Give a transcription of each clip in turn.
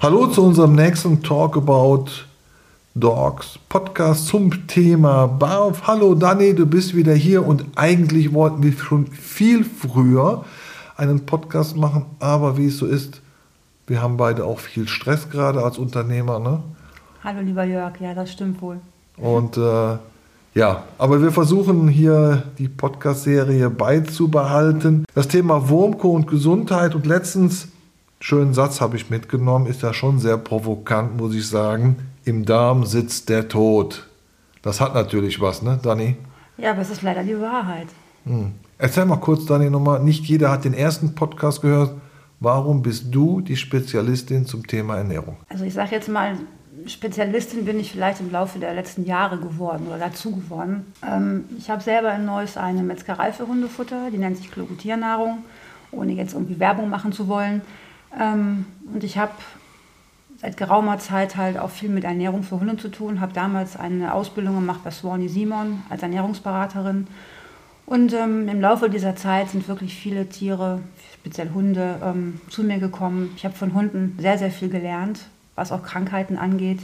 Hallo zu unserem nächsten Talk About Dogs Podcast zum Thema Barf. Hallo Dani, du bist wieder hier und eigentlich wollten wir schon viel früher einen Podcast machen, aber wie es so ist, wir haben beide auch viel Stress gerade als Unternehmer. Ne? Hallo lieber Jörg, ja, das stimmt wohl. Und äh, ja, aber wir versuchen hier die Podcast-Serie beizubehalten. Das Thema Wurmko und Gesundheit und letztens schönen Satz habe ich mitgenommen, ist ja schon sehr provokant, muss ich sagen. Im Darm sitzt der Tod. Das hat natürlich was, ne, Dani? Ja, aber es ist leider die Wahrheit. Hm. Erzähl mal kurz, Dani, nochmal. Nicht jeder hat den ersten Podcast gehört. Warum bist du die Spezialistin zum Thema Ernährung? Also ich sage jetzt mal, Spezialistin bin ich vielleicht im Laufe der letzten Jahre geworden oder dazu geworden. Ähm, ich habe selber in Neuss eine Metzgerei für Hundefutter, die nennt sich Klorutiernahrung, ohne jetzt irgendwie Werbung machen zu wollen. Ähm, und ich habe seit geraumer Zeit halt auch viel mit Ernährung für Hunde zu tun, habe damals eine Ausbildung gemacht bei Swanee Simon als Ernährungsberaterin. Und ähm, im Laufe dieser Zeit sind wirklich viele Tiere, speziell Hunde, ähm, zu mir gekommen. Ich habe von Hunden sehr, sehr viel gelernt, was auch Krankheiten angeht.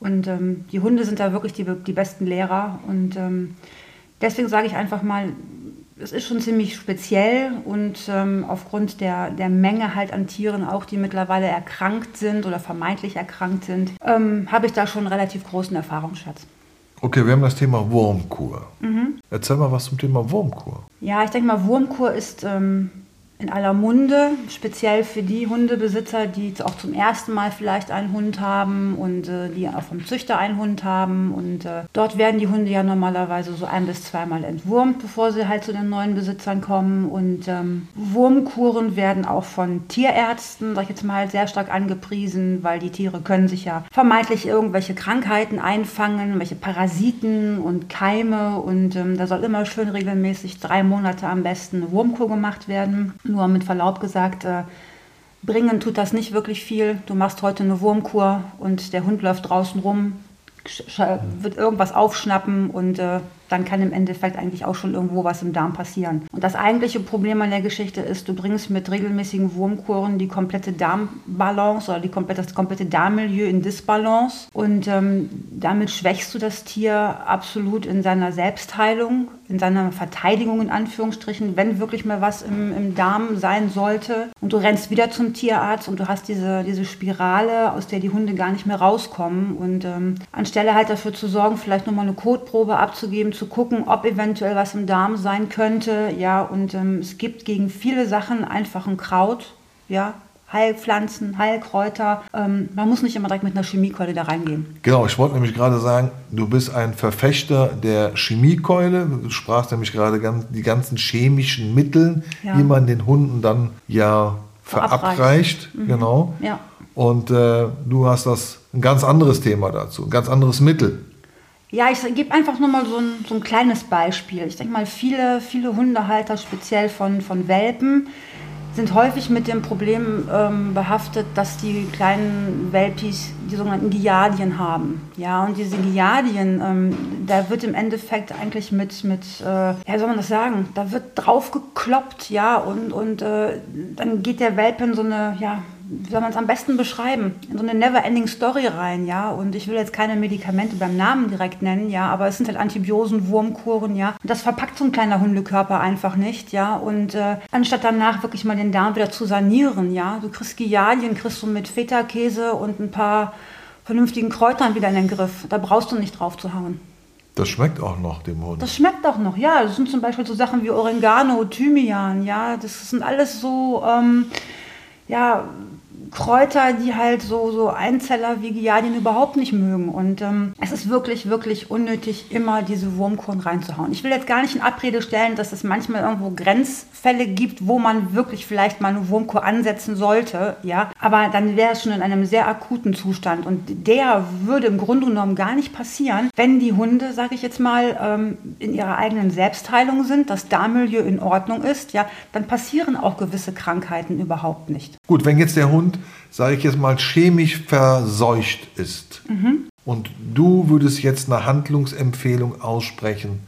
Und ähm, die Hunde sind da wirklich die, die besten Lehrer. Und ähm, deswegen sage ich einfach mal, es ist schon ziemlich speziell und ähm, aufgrund der, der Menge halt an Tieren, auch die mittlerweile erkrankt sind oder vermeintlich erkrankt sind, ähm, habe ich da schon einen relativ großen Erfahrungsschatz. Okay, wir haben das Thema Wurmkur. Mhm. Erzähl mal was zum Thema Wurmkur. Ja, ich denke mal, Wurmkur ist ähm, in aller Munde, speziell für die Hundebesitzer, die auch zum ersten Mal vielleicht einen Hund haben und äh, die auch vom Züchter einen Hund haben. Und äh, dort werden die Hunde ja normalerweise so ein bis zweimal entwurmt, bevor sie halt zu den neuen Besitzern kommen. Und ähm, Wurmkuren werden auch von Tierärzten, sag ich jetzt mal, sehr stark angepriesen, weil die Tiere können sich ja vermeintlich irgendwelche Krankheiten einfangen, welche Parasiten und Keime. Und ähm, da soll immer schön regelmäßig drei Monate am besten eine Wurmkur gemacht werden. Nur mit Verlaub gesagt, äh, bringen tut das nicht wirklich viel. Du machst heute eine Wurmkur und der Hund läuft draußen rum, wird irgendwas aufschnappen und äh, dann kann im Endeffekt eigentlich auch schon irgendwo was im Darm passieren. Und das eigentliche Problem an der Geschichte ist, du bringst mit regelmäßigen Wurmkuren die komplette Darmbalance oder die komplette, das komplette Darmmilieu in Disbalance und ähm, damit schwächst du das Tier absolut in seiner Selbstheilung, in seiner Verteidigung in Anführungsstrichen, wenn wirklich mal was im, im Darm sein sollte. Und du rennst wieder zum Tierarzt und du hast diese, diese Spirale, aus der die Hunde gar nicht mehr rauskommen. Und ähm, anstelle halt dafür zu sorgen, vielleicht nochmal eine Kotprobe abzugeben, zu gucken, ob eventuell was im Darm sein könnte. Ja, und ähm, es gibt gegen viele Sachen einfach ein Kraut, ja, Heilpflanzen, Heilkräuter. Ähm, man muss nicht immer direkt mit einer Chemiekeule da reingehen. Genau, ich wollte nämlich gerade sagen, du bist ein Verfechter der Chemiekeule. Du sprachst nämlich gerade die ganzen chemischen Mittel, ja. die man den Hunden dann ja verabreicht. Mhm. Genau. Ja. Und äh, du hast das ein ganz anderes Thema dazu, ein ganz anderes Mittel. Ja, ich gebe einfach nur mal so ein, so ein kleines Beispiel. Ich denke mal, viele, viele Hundehalter, speziell von, von Welpen, sind häufig mit dem Problem ähm, behaftet, dass die kleinen Welpis die sogenannten Giardien haben. Ja, und diese Giardien, ähm, da wird im Endeffekt eigentlich mit, mit äh, ja, soll man das sagen, da wird drauf gekloppt, ja, und, und äh, dann geht der Welpe in so eine, ja, wie soll man es am besten beschreiben, in so eine never-ending Story rein, ja. Und ich will jetzt keine Medikamente beim Namen direkt nennen, ja, aber es sind halt Antibiosen, Wurmkuren, ja. Und das verpackt so ein kleiner Hundekörper einfach nicht, ja. Und äh, anstatt danach wirklich mal den Darm wieder zu sanieren, ja, du kriegst Giardien, kriegst du mit Feta-Käse und ein paar vernünftigen Kräutern wieder in den Griff. Da brauchst du nicht drauf zu hauen. Das schmeckt auch noch dem Hund. Das schmeckt auch noch, ja. Das sind zum Beispiel so Sachen wie Oregano, Thymian, ja. Das sind alles so, ähm, ja, Kräuter, die halt so, so Einzeller wie Giardien überhaupt nicht mögen. Und ähm, es ist wirklich, wirklich unnötig, immer diese Wurmkuren reinzuhauen. Ich will jetzt gar nicht in Abrede stellen, dass es manchmal irgendwo Grenzfälle gibt, wo man wirklich vielleicht mal eine Wurmkur ansetzen sollte, ja. Aber dann wäre es schon in einem sehr akuten Zustand. Und der würde im Grunde genommen gar nicht passieren, wenn die Hunde, sage ich jetzt mal, ähm, in ihrer eigenen Selbstheilung sind, das Darmmilieu in Ordnung ist, ja, dann passieren auch gewisse Krankheiten überhaupt nicht. Gut, wenn jetzt der Hund sage ich jetzt mal, chemisch verseucht ist und du würdest jetzt eine Handlungsempfehlung aussprechen,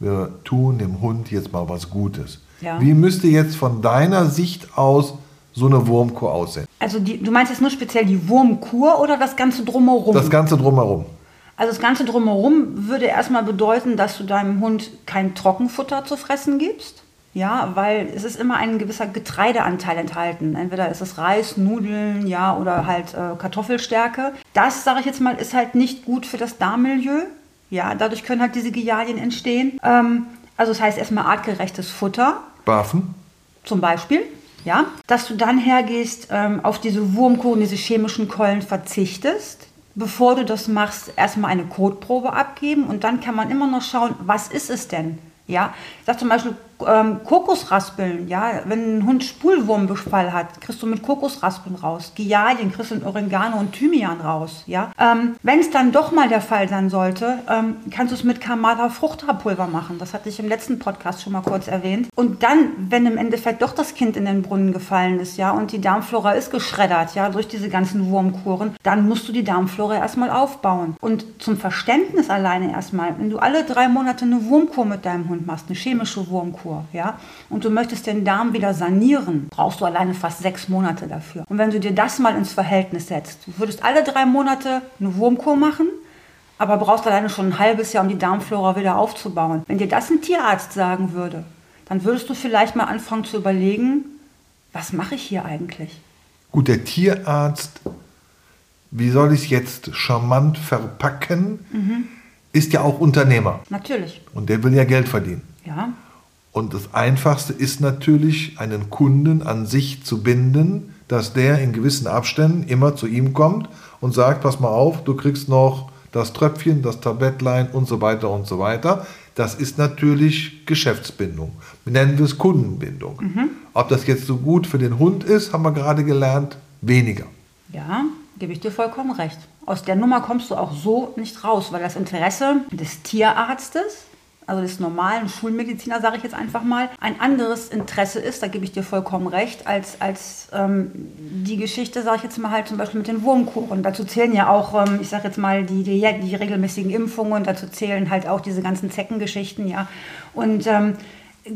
wir tun dem Hund jetzt mal was Gutes. Ja. Wie müsste jetzt von deiner Sicht aus so eine Wurmkur aussehen? Also die, du meinst jetzt nur speziell die Wurmkur oder das Ganze drumherum? Das Ganze drumherum. Also das Ganze drumherum würde erstmal bedeuten, dass du deinem Hund kein Trockenfutter zu fressen gibst. Ja, weil es ist immer ein gewisser Getreideanteil enthalten. Entweder ist es Reis, Nudeln, ja, oder halt äh, Kartoffelstärke. Das, sage ich jetzt mal, ist halt nicht gut für das Darmmilieu. Ja, dadurch können halt diese Giardien entstehen. Ähm, also das heißt erstmal artgerechtes Futter Barfen? zum Beispiel, ja, dass du dann hergehst, ähm, auf diese Wurmkuren, diese chemischen Keulen verzichtest. Bevor du das machst, erstmal eine Kotprobe abgeben und dann kann man immer noch schauen, was ist es denn? Ja, ich sag zum Beispiel ähm, Kokosraspeln, ja, wenn ein Hund Spulwurmbefall hat, kriegst du mit Kokosraspeln raus. Giardien kriegst du mit Oregano und Thymian raus, ja. Ähm, wenn es dann doch mal der Fall sein sollte, ähm, kannst du es mit Kamada Fruchthaarpulver machen. Das hatte ich im letzten Podcast schon mal kurz erwähnt. Und dann, wenn im Endeffekt doch das Kind in den Brunnen gefallen ist, ja, und die Darmflora ist geschreddert, ja, durch diese ganzen Wurmkuren, dann musst du die Darmflora erstmal aufbauen. Und zum Verständnis alleine erstmal, wenn du alle drei Monate eine Wurmkur mit deinem Hund machst, eine chemische Wurmkur, ja, und du möchtest den Darm wieder sanieren, brauchst du alleine fast sechs Monate dafür. Und wenn du dir das mal ins Verhältnis setzt, du würdest alle drei Monate eine Wurmkur machen, aber brauchst alleine schon ein halbes Jahr, um die Darmflora wieder aufzubauen. Wenn dir das ein Tierarzt sagen würde, dann würdest du vielleicht mal anfangen zu überlegen, was mache ich hier eigentlich? Gut, der Tierarzt, wie soll ich es jetzt charmant verpacken, ist ja auch Unternehmer. Natürlich, Und der will ja Geld verdienen. ja. Und das Einfachste ist natürlich, einen Kunden an sich zu binden, dass der in gewissen Abständen immer zu ihm kommt und sagt, pass mal auf, du kriegst noch das Tröpfchen, das Tablettlein und so weiter und so weiter. Das ist natürlich Geschäftsbindung. Nennen wir es Kundenbindung. Ob das jetzt so gut für den Hund ist, haben wir gerade gelernt, weniger. Ja, gebe ich dir vollkommen recht. Aus der Nummer kommst du auch so nicht raus, weil das Interesse des Tierarztes, also des normalen Schulmediziner, sage ich jetzt einfach mal, ein anderes Interesse ist, da gebe ich dir vollkommen recht, als, als ähm, die Geschichte, sage ich jetzt mal halt zum Beispiel mit den Wurmkuren. Dazu zählen ja auch, ähm, ich sage jetzt mal, die, die, die regelmäßigen Impfungen, dazu zählen halt auch diese ganzen Zeckengeschichten, ja. Und ähm,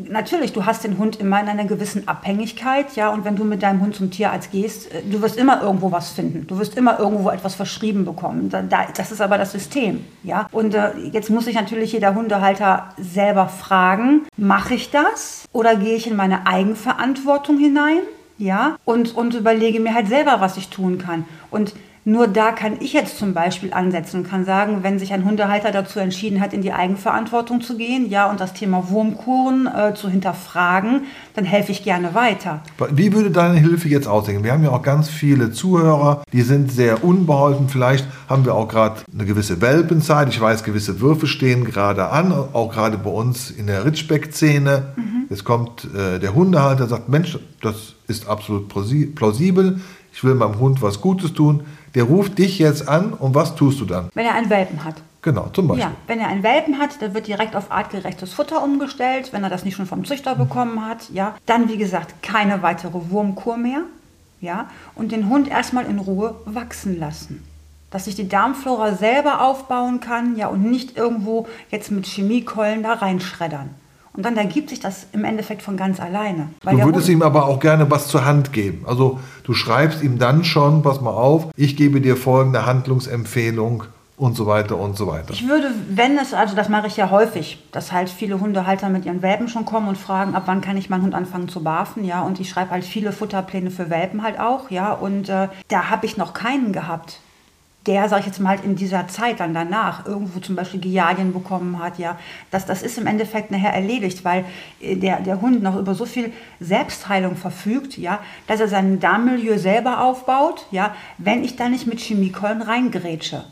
Natürlich, du hast den Hund immer in einer gewissen Abhängigkeit, ja, und wenn du mit deinem Hund zum Tierarzt gehst, äh, du wirst immer irgendwo was finden. Du wirst immer irgendwo etwas verschrieben bekommen. Da, da, das ist aber das System, ja. Und äh, jetzt muss sich natürlich jeder Hundehalter selber fragen, mache ich das oder gehe ich in meine Eigenverantwortung hinein, ja, und, und überlege mir halt selber, was ich tun kann. Und nur da kann ich jetzt zum Beispiel ansetzen und kann sagen, wenn sich ein Hundehalter dazu entschieden hat, in die Eigenverantwortung zu gehen, ja, und das Thema Wurmkuren äh, zu hinterfragen, dann helfe ich gerne weiter. Wie würde deine Hilfe jetzt aussehen? Wir haben ja auch ganz viele Zuhörer, die sind sehr unbeholfen. Vielleicht haben wir auch gerade eine gewisse Welpenzeit. Ich weiß, gewisse Würfe stehen gerade an, auch gerade bei uns in der Ritschbeck-Szene. Jetzt kommt äh, der Hundehalter, sagt, Mensch, das ist absolut plausi- plausibel. Ich will meinem Hund was Gutes tun. Der ruft dich jetzt an und was tust du dann? Wenn er einen Welpen hat. Genau, zum Beispiel. Ja, wenn er einen Welpen hat, dann wird direkt auf artgerechtes Futter umgestellt, wenn er das nicht schon vom Züchter bekommen hat. Ja, dann wie gesagt keine weitere Wurmkur mehr. Ja, und den Hund erstmal in Ruhe wachsen lassen. Dass sich die Darmflora selber aufbauen kann, ja, und nicht irgendwo jetzt mit Chemiekeulen da reinschreddern. Und dann ergibt sich das im Endeffekt von ganz alleine. Du würdest ihm aber auch gerne was zur Hand geben. Also du schreibst ihm dann schon, pass mal auf, ich gebe dir folgende Handlungsempfehlung und so weiter und so weiter. Ich würde, wenn es, also das mache ich ja häufig, dass halt viele Hundehalter mit ihren Welpen schon kommen und fragen, ab wann kann ich meinen Hund anfangen zu barfen, ja, und ich schreibe halt viele Futterpläne für Welpen halt auch, ja, und äh, da habe ich noch keinen gehabt, der, sag ich jetzt mal, halt in dieser Zeit dann danach irgendwo zum Beispiel Giardien bekommen hat, ja, das, das ist im Endeffekt nachher erledigt, weil äh, der, der Hund noch über so viel Selbstheilung verfügt, ja, dass er sein Darmmilieu selber aufbaut, ja, wenn ich da nicht mit Chemiekeulen reingrätsche.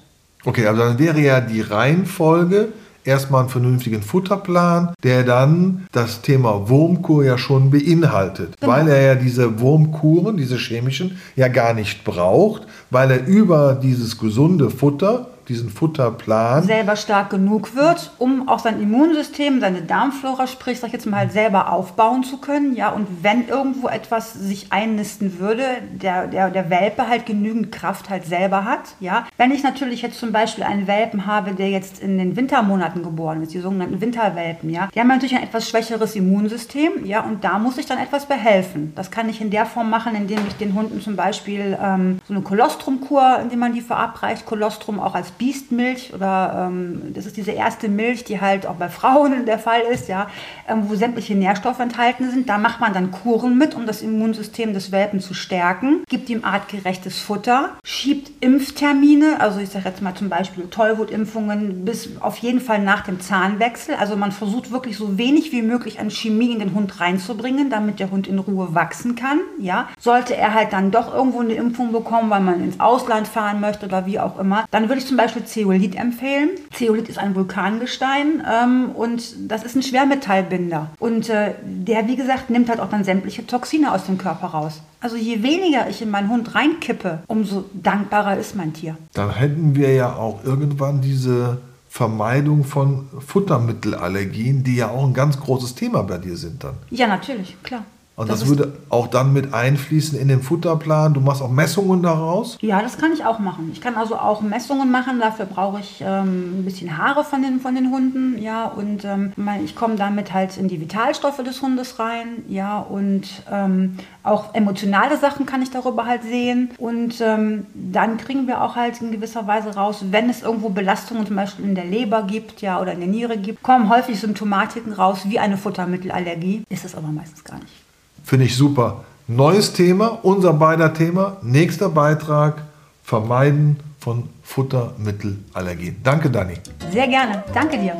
Okay, also dann wäre ja die Reihenfolge erstmal einen vernünftigen Futterplan, der dann das Thema Wurmkur ja schon beinhaltet, Genau. weil er ja diese Wurmkuren, diese chemischen, ja gar nicht braucht, weil er über dieses gesunde Futter, diesen Futterplan selber stark genug wird, um auch sein Immunsystem, seine Darmflora, sprich, sag ich jetzt mal, halt selber aufbauen zu können. Ja, und wenn irgendwo etwas sich einnisten würde, der, der, der Welpe halt genügend Kraft halt selber hat. Ja, wenn ich natürlich jetzt zum Beispiel einen Welpen habe, der jetzt in den Wintermonaten geboren ist, die sogenannten Winterwelpen, ja, die haben natürlich ein etwas schwächeres Immunsystem, ja, und da muss ich dann etwas behelfen. Das kann ich in der Form machen, indem ich den Hunden zum Beispiel ähm, so eine Kolostrumkur, indem man die verabreicht, Kolostrum auch als Biestmilch oder ähm, das ist diese erste Milch, die halt auch bei Frauen der Fall ist, ja, ähm, wo sämtliche Nährstoffe enthalten sind. Da macht man dann Kuren mit, um das Immunsystem des Welpen zu stärken, gibt ihm artgerechtes Futter, schiebt Impftermine, also ich sage jetzt mal zum Beispiel Tollwutimpfungen bis auf jeden Fall nach dem Zahnwechsel. Also man versucht wirklich so wenig wie möglich an Chemie in den Hund reinzubringen, damit der Hund in Ruhe wachsen kann. Ja, sollte er halt dann doch irgendwo eine Impfung bekommen, weil man ins Ausland fahren möchte oder wie auch immer, dann würde ich zum Beispiel Zeolit empfehlen. Zeolit ist ein Vulkangestein ähm, und das ist ein Schwermetallbinder. Und äh, der, wie gesagt, nimmt halt auch dann sämtliche Toxine aus dem Körper raus. Also je weniger ich in meinen Hund reinkippe, umso dankbarer ist mein Tier. Dann hätten wir ja auch irgendwann diese Vermeidung von Futtermittelallergien, die ja auch ein ganz großes Thema bei dir sind dann. Ja, natürlich, klar. Und das, das würde auch dann mit einfließen in den Futterplan. Du machst auch Messungen daraus? Ja, das kann ich auch machen. Ich kann also auch Messungen machen. Dafür brauche ich ähm, ein bisschen Haare von den, von den Hunden. Ja, und ähm, ich komme damit halt in die Vitalstoffe des Hundes rein. Ja, und ähm, auch emotionale Sachen kann ich darüber halt sehen. Und ähm, dann kriegen wir auch halt in gewisser Weise raus, wenn es irgendwo Belastungen zum Beispiel in der Leber gibt, ja, oder in der Niere gibt, kommen häufig Symptomatiken raus wie eine Futtermittelallergie. Ist es aber meistens gar nicht. Finde ich super. Neues Thema, unser beider Thema. Nächster Beitrag: Vermeiden von Futtermittelallergien. Danke, Dani. Sehr gerne. Danke dir.